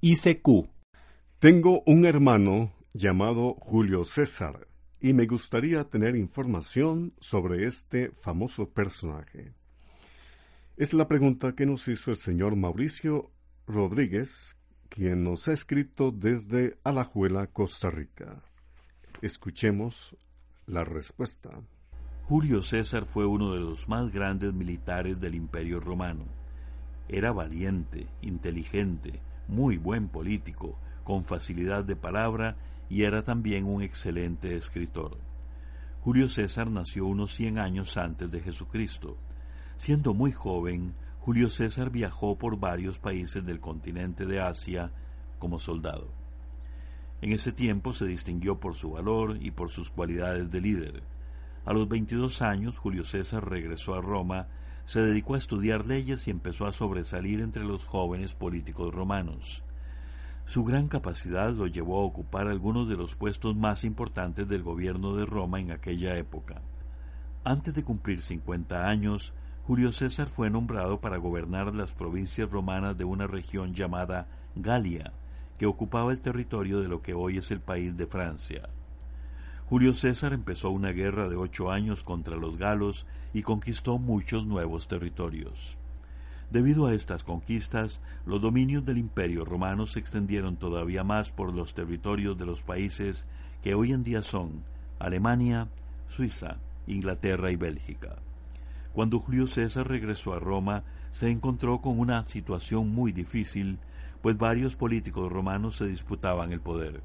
ICQ. Tengo un hermano llamado Julio César y me gustaría tener información sobre este famoso personaje. Es la pregunta que nos hizo el señor Mauricio Rodríguez, quien nos ha escrito desde Alajuela, Costa Rica. Escuchemos la respuesta. Julio César fue uno de los más grandes militares del Imperio Romano. Era valiente, inteligente, muy buen político, con facilidad de palabra y era también un excelente escritor. Julio César nació unos 100 años antes de Jesucristo. Siendo muy joven, Julio César viajó por varios países del continente de Asia como soldado. En ese tiempo se distinguió por su valor y por sus cualidades de líder. A los 22 años, Julio César regresó a Roma, se dedicó a estudiar leyes y empezó a sobresalir entre los jóvenes políticos romanos. Su gran capacidad lo llevó a ocupar algunos de los puestos más importantes del gobierno de Roma en aquella época. Antes de cumplir 50 años, Julio César fue nombrado para gobernar las provincias romanas de una región llamada Galia, que ocupaba el territorio de lo que hoy es el país de Francia. Julio César empezó una guerra de ocho años contra los galos y conquistó muchos nuevos territorios. Debido a estas conquistas, los dominios del imperio romano se extendieron todavía más por los territorios de los países que hoy en día son Alemania, Suiza, Inglaterra y Bélgica. Cuando Julio César regresó a Roma, se encontró con una situación muy difícil pues varios políticos romanos se disputaban el poder.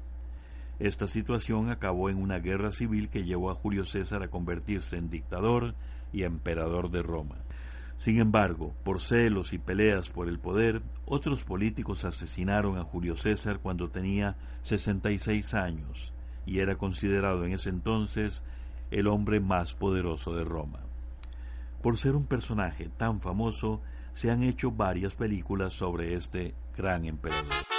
Esta situación acabó en una guerra civil que llevó a Julio César a convertirse en dictador y emperador de Roma. Sin embargo, por celos y peleas por el poder, otros políticos asesinaron a Julio César cuando tenía 66 años y era considerado en ese entonces el hombre más poderoso de Roma. Por ser un personaje tan famoso, se han hecho varias películas sobre este gran emperador.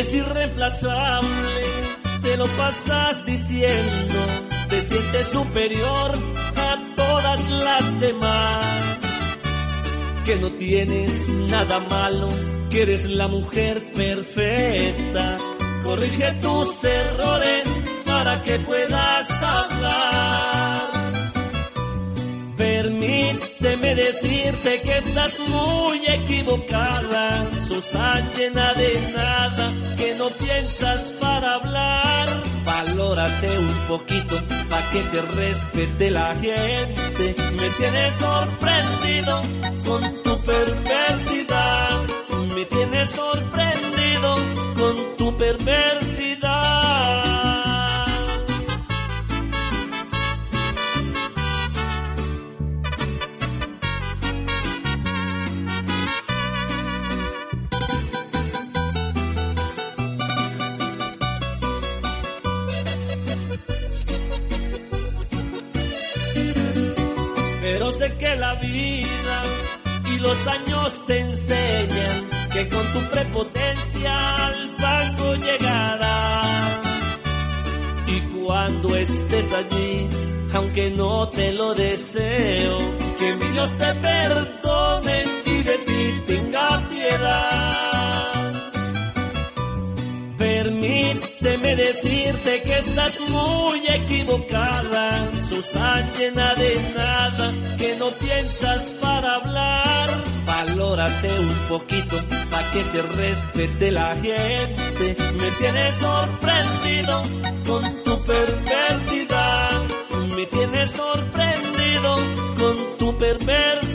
Eres irreemplazable, te lo pasas diciendo, te sientes superior a todas las demás que no tienes nada malo, que eres la mujer perfecta. Corrige tus errores para que puedas hablar. Permíteme decirte que estás muy equivocada. Sos tan llena de nada que no piensas para hablar. Valórate un poquito para que te respete la gente. Me tienes sorprendido con tu perversidad. Me tienes sorprendido con tu perversidad. Pero sé que la vida y los años te enseñan que con tu prepotencia al fango llegarás. Y cuando estés allí, aunque no te lo deseo, que mi Dios te perdone y de ti tenga piedad. Permíteme decirte que estás muy equivocada, tan llena de nada que no piensas para hablar. Valórate un poquito para que te respete la gente. Me tienes sorprendido con tu perversidad. Me tienes sorprendido con tu perversidad.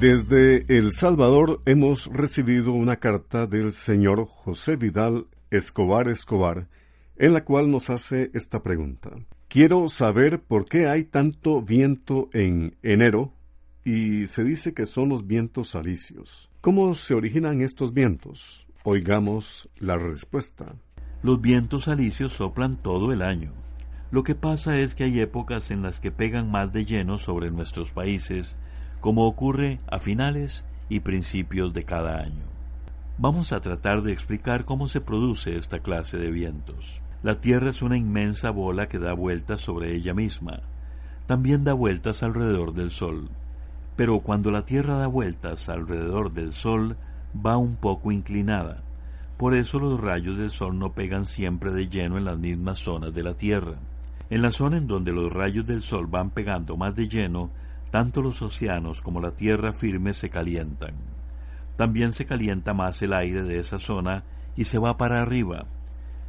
Desde El Salvador hemos recibido una carta del señor José Vidal Escobar Escobar, en la cual nos hace esta pregunta. Quiero saber por qué hay tanto viento en enero y se dice que son los vientos alisios. ¿Cómo se originan estos vientos? Oigamos la respuesta. Los vientos alisios soplan todo el año. Lo que pasa es que hay épocas en las que pegan más de lleno sobre nuestros países como ocurre a finales y principios de cada año. Vamos a tratar de explicar cómo se produce esta clase de vientos. La Tierra es una inmensa bola que da vueltas sobre ella misma. También da vueltas alrededor del Sol. Pero cuando la Tierra da vueltas alrededor del Sol, va un poco inclinada. Por eso los rayos del Sol no pegan siempre de lleno en las mismas zonas de la Tierra. En la zona en donde los rayos del Sol van pegando más de lleno, tanto los océanos como la tierra firme se calientan. También se calienta más el aire de esa zona y se va para arriba.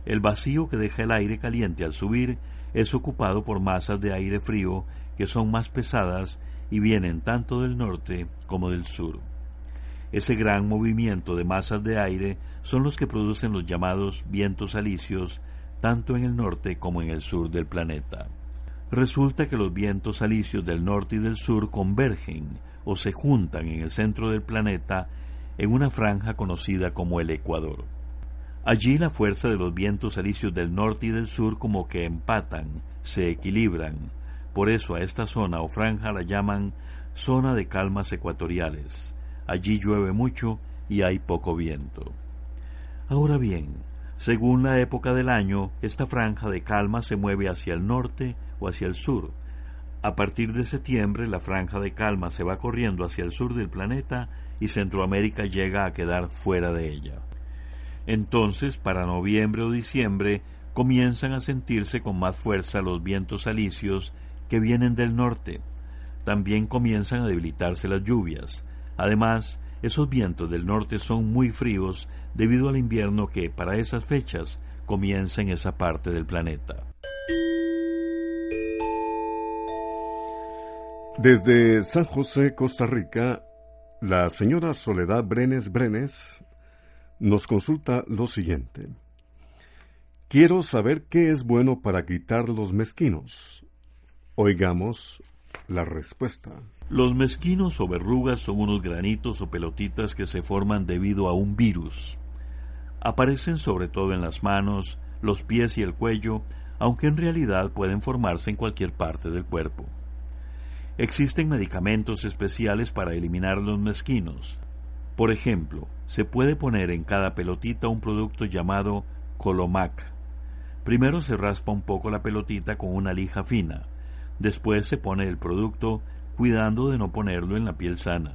El vacío que deja el aire caliente al subir es ocupado por masas de aire frío que son más pesadas y vienen tanto del norte como del sur. Ese gran movimiento de masas de aire son los que producen los llamados vientos alisios tanto en el norte como en el sur del planeta resulta que los vientos alisios del norte y del sur convergen o se juntan en el centro del planeta en una franja conocida como el Ecuador. Allí la fuerza de los vientos alisios del norte y del sur como que empatan, se equilibran. Por eso a esta zona o franja la llaman zona de calmas ecuatoriales. Allí llueve mucho y hay poco viento. Ahora bien, según la época del año, esta franja de calma se mueve hacia el norte o hacia el sur. A partir de septiembre, la franja de calma se va corriendo hacia el sur del planeta y Centroamérica llega a quedar fuera de ella. Entonces, para noviembre o diciembre, comienzan a sentirse con más fuerza los vientos alisios que vienen del norte. También comienzan a debilitarse las lluvias. Además, esos vientos del norte son muy fríos debido al invierno que para esas fechas comienza en esa parte del planeta. Desde San José, Costa Rica, la señora Soledad Brenes Brenes nos consulta lo siguiente. Quiero saber qué es bueno para quitar los mezquinos. Oigamos la respuesta. Los mezquinos o verrugas son unos granitos o pelotitas que se forman debido a un virus. Aparecen sobre todo en las manos, los pies y el cuello, aunque en realidad pueden formarse en cualquier parte del cuerpo. Existen medicamentos especiales para eliminar los mezquinos. Por ejemplo, se puede poner en cada pelotita un producto llamado Colomac. Primero se raspa un poco la pelotita con una lija fina. Después se pone el producto cuidando de no ponerlo en la piel sana.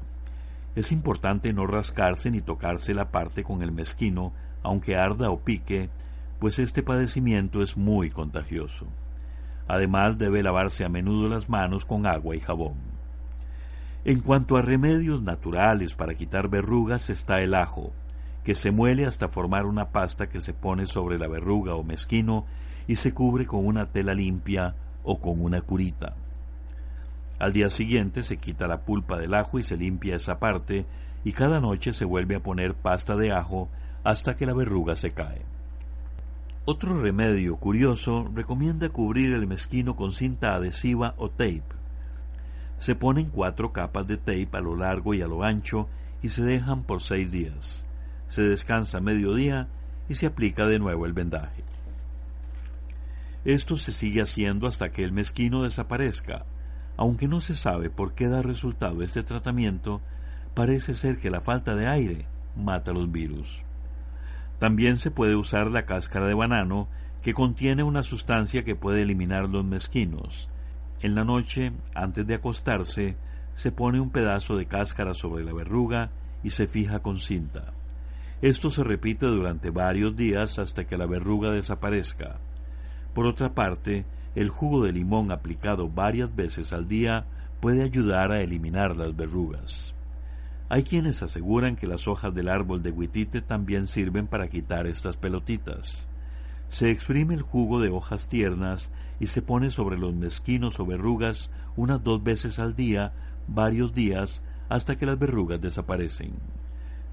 Es importante no rascarse ni tocarse la parte con el mezquino, aunque arda o pique, pues este padecimiento es muy contagioso. Además debe lavarse a menudo las manos con agua y jabón. En cuanto a remedios naturales para quitar verrugas está el ajo, que se muele hasta formar una pasta que se pone sobre la verruga o mezquino y se cubre con una tela limpia o con una curita. Al día siguiente se quita la pulpa del ajo y se limpia esa parte y cada noche se vuelve a poner pasta de ajo hasta que la verruga se cae. Otro remedio curioso recomienda cubrir el mezquino con cinta adhesiva o tape. Se ponen cuatro capas de tape a lo largo y a lo ancho y se dejan por seis días. Se descansa medio día y se aplica de nuevo el vendaje. Esto se sigue haciendo hasta que el mezquino desaparezca aunque no se sabe por qué da resultado este tratamiento, parece ser que la falta de aire mata los virus. También se puede usar la cáscara de banano, que contiene una sustancia que puede eliminar los mezquinos. En la noche, antes de acostarse, se pone un pedazo de cáscara sobre la verruga y se fija con cinta. Esto se repite durante varios días hasta que la verruga desaparezca. Por otra parte, el jugo de limón aplicado varias veces al día puede ayudar a eliminar las verrugas. Hay quienes aseguran que las hojas del árbol de huitite también sirven para quitar estas pelotitas. Se exprime el jugo de hojas tiernas y se pone sobre los mezquinos o verrugas unas dos veces al día, varios días, hasta que las verrugas desaparecen.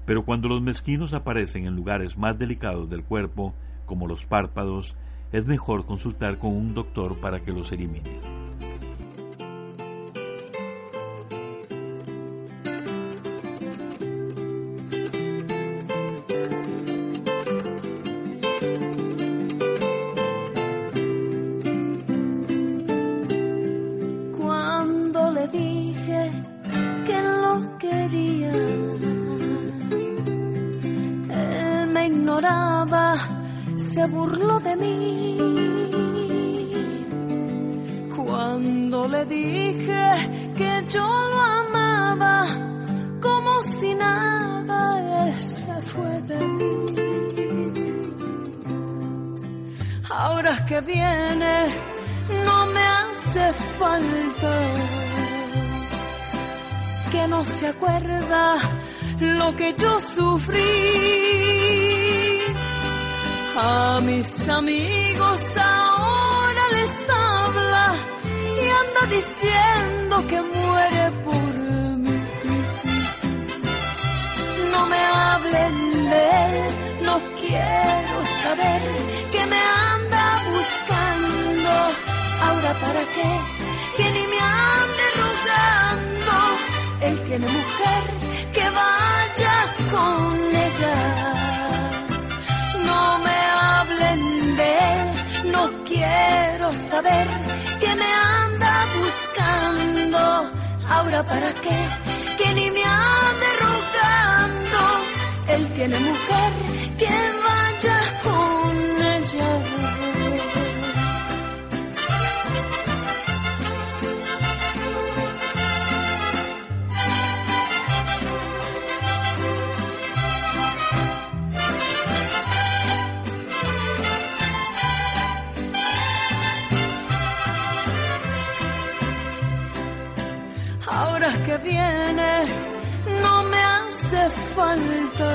Pero cuando los mezquinos aparecen en lugares más delicados del cuerpo, como los párpados, es mejor consultar con un doctor para que los elimine. Dije que yo lo amaba, como si nada, él se fue de mí. Ahora que viene, no me hace falta que no se acuerda lo que yo sufrí a mis amigos ahora diciendo que muere por mí. No me hablen de él, no quiero saber que me anda buscando. Ahora para qué, que ni me ande rogando. Él tiene mujer, que vaya con ella no me hablen de él, no quiero saber Ahora para qué, que ni me ande rogando. Él tiene mujer que no me hace falta.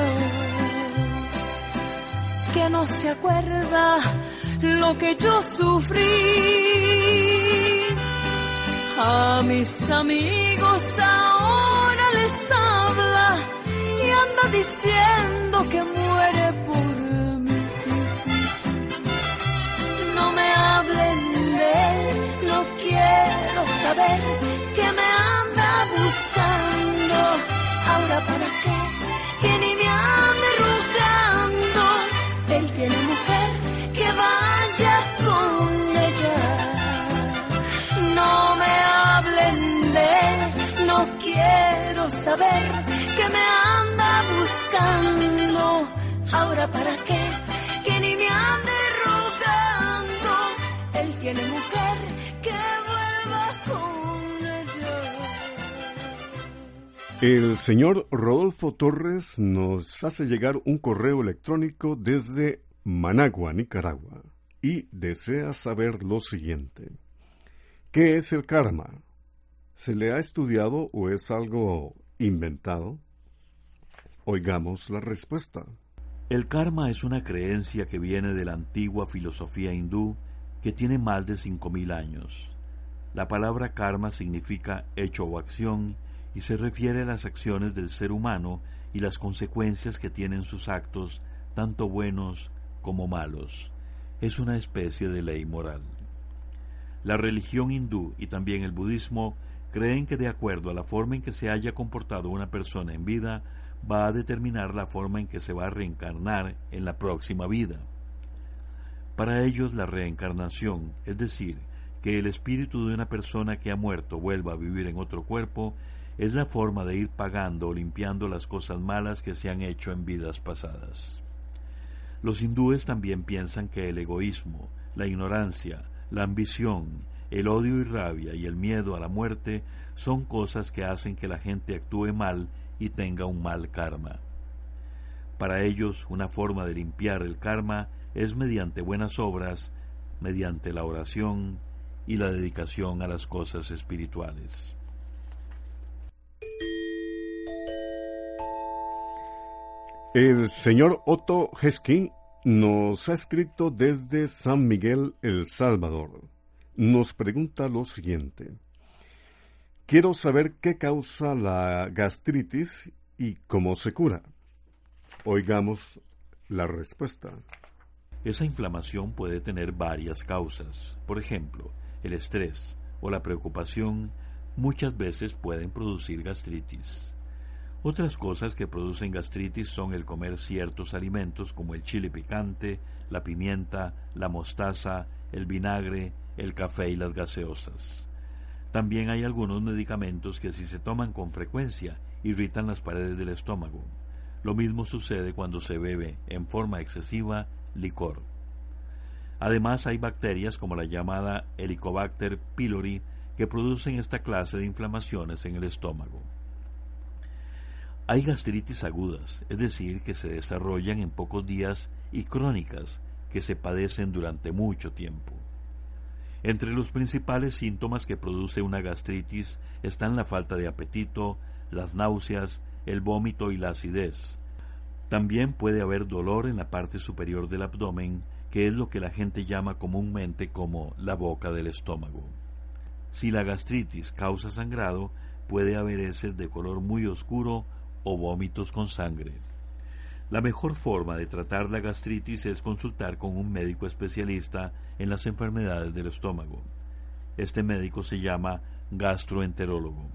Que no se acuerda lo que yo sufrí. A mis amigos ahora les habla y anda diciendo que para qué, que ni me ande rogando, él tiene mujer que vaya con ella. No me hablen de él, no quiero saber que me anda buscando, ahora para qué, que ni me ande rogando, él tiene mujer El señor Rodolfo Torres nos hace llegar un correo electrónico desde Managua, Nicaragua, y desea saber lo siguiente. ¿Qué es el karma? ¿Se le ha estudiado o es algo inventado? Oigamos la respuesta. El karma es una creencia que viene de la antigua filosofía hindú que tiene más de 5.000 años. La palabra karma significa hecho o acción y se refiere a las acciones del ser humano y las consecuencias que tienen sus actos, tanto buenos como malos. Es una especie de ley moral. La religión hindú y también el budismo creen que de acuerdo a la forma en que se haya comportado una persona en vida, va a determinar la forma en que se va a reencarnar en la próxima vida. Para ellos la reencarnación, es decir, que el espíritu de una persona que ha muerto vuelva a vivir en otro cuerpo, es la forma de ir pagando o limpiando las cosas malas que se han hecho en vidas pasadas. Los hindúes también piensan que el egoísmo, la ignorancia, la ambición, el odio y rabia y el miedo a la muerte son cosas que hacen que la gente actúe mal y tenga un mal karma. Para ellos, una forma de limpiar el karma es mediante buenas obras, mediante la oración y la dedicación a las cosas espirituales. El señor Otto Hesky nos ha escrito desde San Miguel, El Salvador. Nos pregunta lo siguiente. Quiero saber qué causa la gastritis y cómo se cura. Oigamos la respuesta. Esa inflamación puede tener varias causas. Por ejemplo, el estrés o la preocupación muchas veces pueden producir gastritis. Otras cosas que producen gastritis son el comer ciertos alimentos como el chile picante, la pimienta, la mostaza, el vinagre, el café y las gaseosas. También hay algunos medicamentos que si se toman con frecuencia irritan las paredes del estómago. Lo mismo sucede cuando se bebe en forma excesiva licor. Además hay bacterias como la llamada Helicobacter pylori que producen esta clase de inflamaciones en el estómago. Hay gastritis agudas, es decir, que se desarrollan en pocos días y crónicas, que se padecen durante mucho tiempo. Entre los principales síntomas que produce una gastritis están la falta de apetito, las náuseas, el vómito y la acidez. También puede haber dolor en la parte superior del abdomen, que es lo que la gente llama comúnmente como la boca del estómago. Si la gastritis causa sangrado, puede haber heces de color muy oscuro o vómitos con sangre. La mejor forma de tratar la gastritis es consultar con un médico especialista en las enfermedades del estómago. Este médico se llama gastroenterólogo.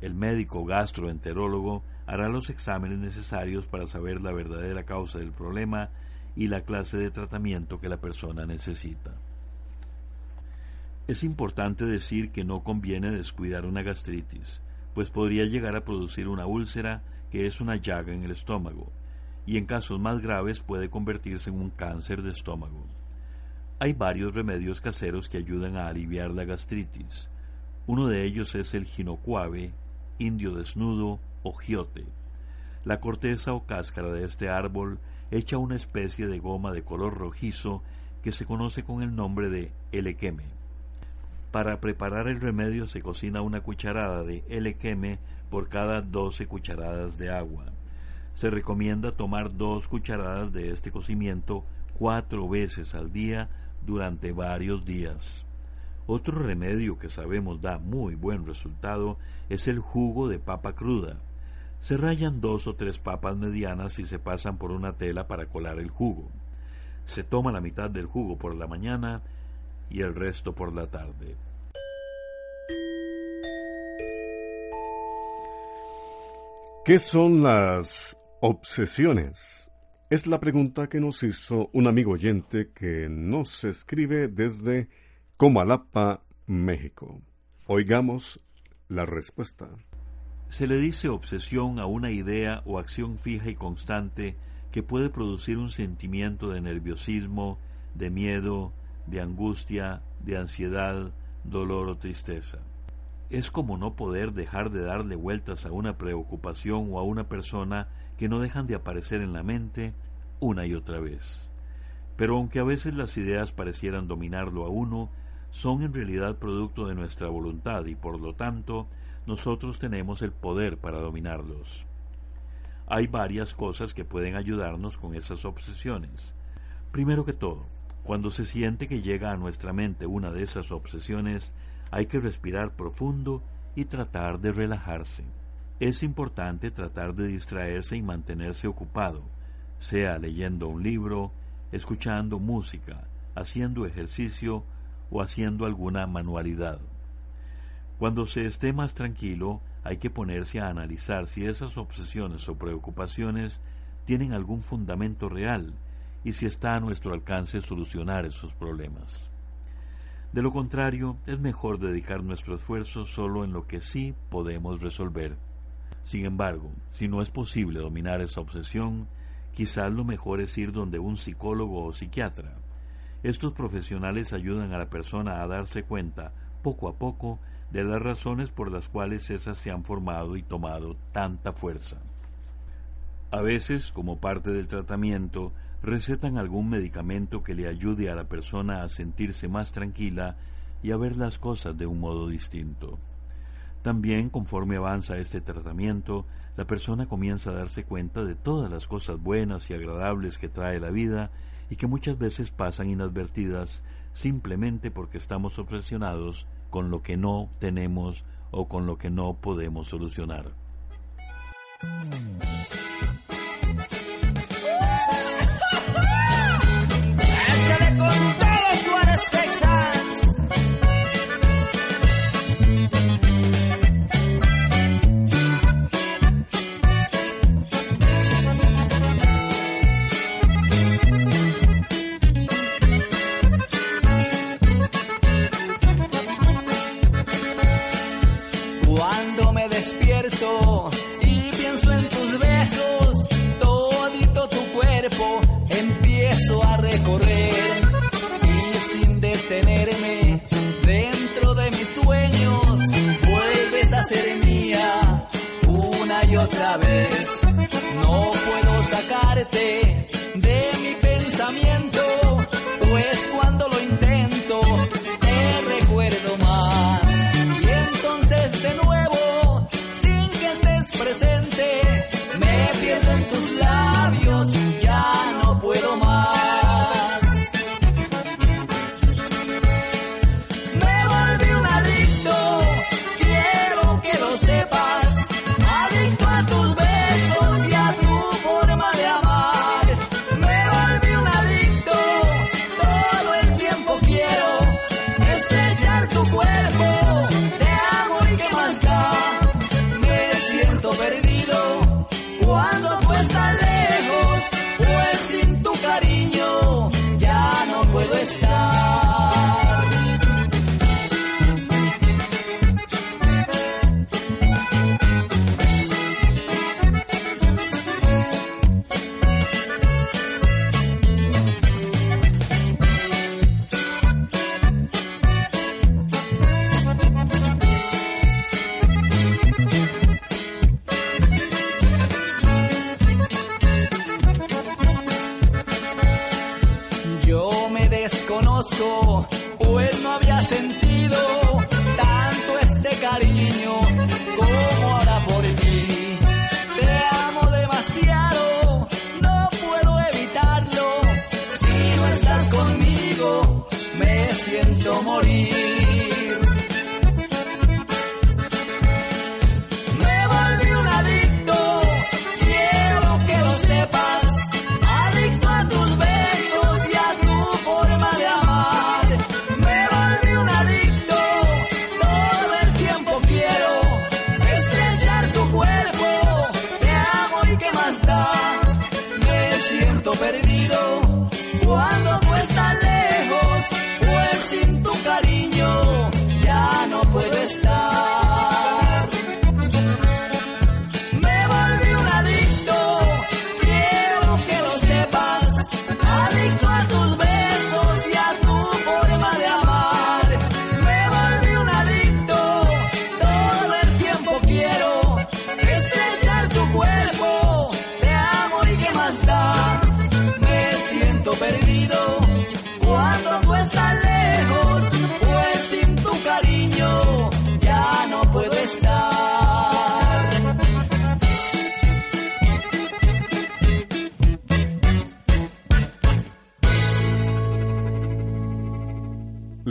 El médico gastroenterólogo hará los exámenes necesarios para saber la verdadera causa del problema y la clase de tratamiento que la persona necesita. Es importante decir que no conviene descuidar una gastritis pues podría llegar a producir una úlcera que es una llaga en el estómago, y en casos más graves puede convertirse en un cáncer de estómago. Hay varios remedios caseros que ayudan a aliviar la gastritis. Uno de ellos es el ginocuave, indio desnudo o giote. La corteza o cáscara de este árbol echa una especie de goma de color rojizo que se conoce con el nombre de elequeme. Para preparar el remedio se cocina una cucharada de L-queme por cada 12 cucharadas de agua. Se recomienda tomar dos cucharadas de este cocimiento cuatro veces al día durante varios días. Otro remedio que sabemos da muy buen resultado es el jugo de papa cruda. Se rayan dos o tres papas medianas y se pasan por una tela para colar el jugo. Se toma la mitad del jugo por la mañana y el resto por la tarde. ¿Qué son las obsesiones? Es la pregunta que nos hizo un amigo oyente que nos escribe desde Comalapa, México. Oigamos la respuesta. Se le dice obsesión a una idea o acción fija y constante que puede producir un sentimiento de nerviosismo, de miedo, de angustia, de ansiedad, dolor o tristeza. Es como no poder dejar de darle vueltas a una preocupación o a una persona que no dejan de aparecer en la mente una y otra vez. Pero aunque a veces las ideas parecieran dominarlo a uno, son en realidad producto de nuestra voluntad y por lo tanto nosotros tenemos el poder para dominarlos. Hay varias cosas que pueden ayudarnos con esas obsesiones. Primero que todo, cuando se siente que llega a nuestra mente una de esas obsesiones, hay que respirar profundo y tratar de relajarse. Es importante tratar de distraerse y mantenerse ocupado, sea leyendo un libro, escuchando música, haciendo ejercicio o haciendo alguna manualidad. Cuando se esté más tranquilo, hay que ponerse a analizar si esas obsesiones o preocupaciones tienen algún fundamento real y si está a nuestro alcance solucionar esos problemas. De lo contrario, es mejor dedicar nuestro esfuerzo solo en lo que sí podemos resolver. Sin embargo, si no es posible dominar esa obsesión, quizás lo mejor es ir donde un psicólogo o psiquiatra. Estos profesionales ayudan a la persona a darse cuenta, poco a poco, de las razones por las cuales esas se han formado y tomado tanta fuerza. A veces, como parte del tratamiento, recetan algún medicamento que le ayude a la persona a sentirse más tranquila y a ver las cosas de un modo distinto. También, conforme avanza este tratamiento, la persona comienza a darse cuenta de todas las cosas buenas y agradables que trae la vida y que muchas veces pasan inadvertidas simplemente porque estamos obsesionados con lo que no tenemos o con lo que no podemos solucionar.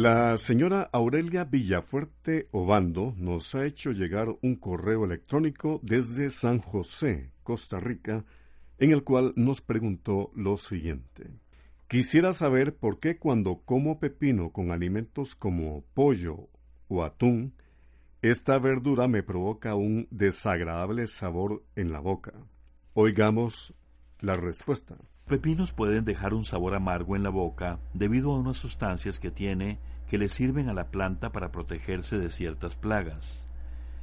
La señora Aurelia Villafuerte Obando nos ha hecho llegar un correo electrónico desde San José, Costa Rica, en el cual nos preguntó lo siguiente. Quisiera saber por qué cuando como pepino con alimentos como pollo o atún, esta verdura me provoca un desagradable sabor en la boca. Oigamos la respuesta. Pepinos pueden dejar un sabor amargo en la boca debido a unas sustancias que tiene que le sirven a la planta para protegerse de ciertas plagas.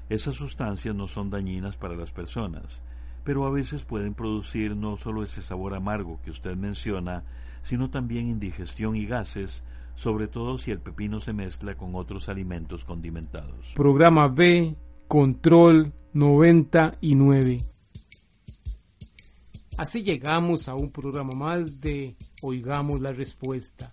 Esas sustancias no son dañinas para las personas, pero a veces pueden producir no solo ese sabor amargo que usted menciona, sino también indigestión y gases, sobre todo si el pepino se mezcla con otros alimentos condimentados. Programa B, Control 99. Así llegamos a un programa más de Oigamos la Respuesta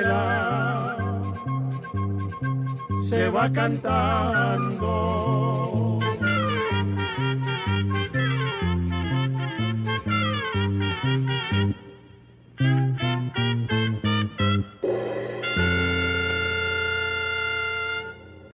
va cantando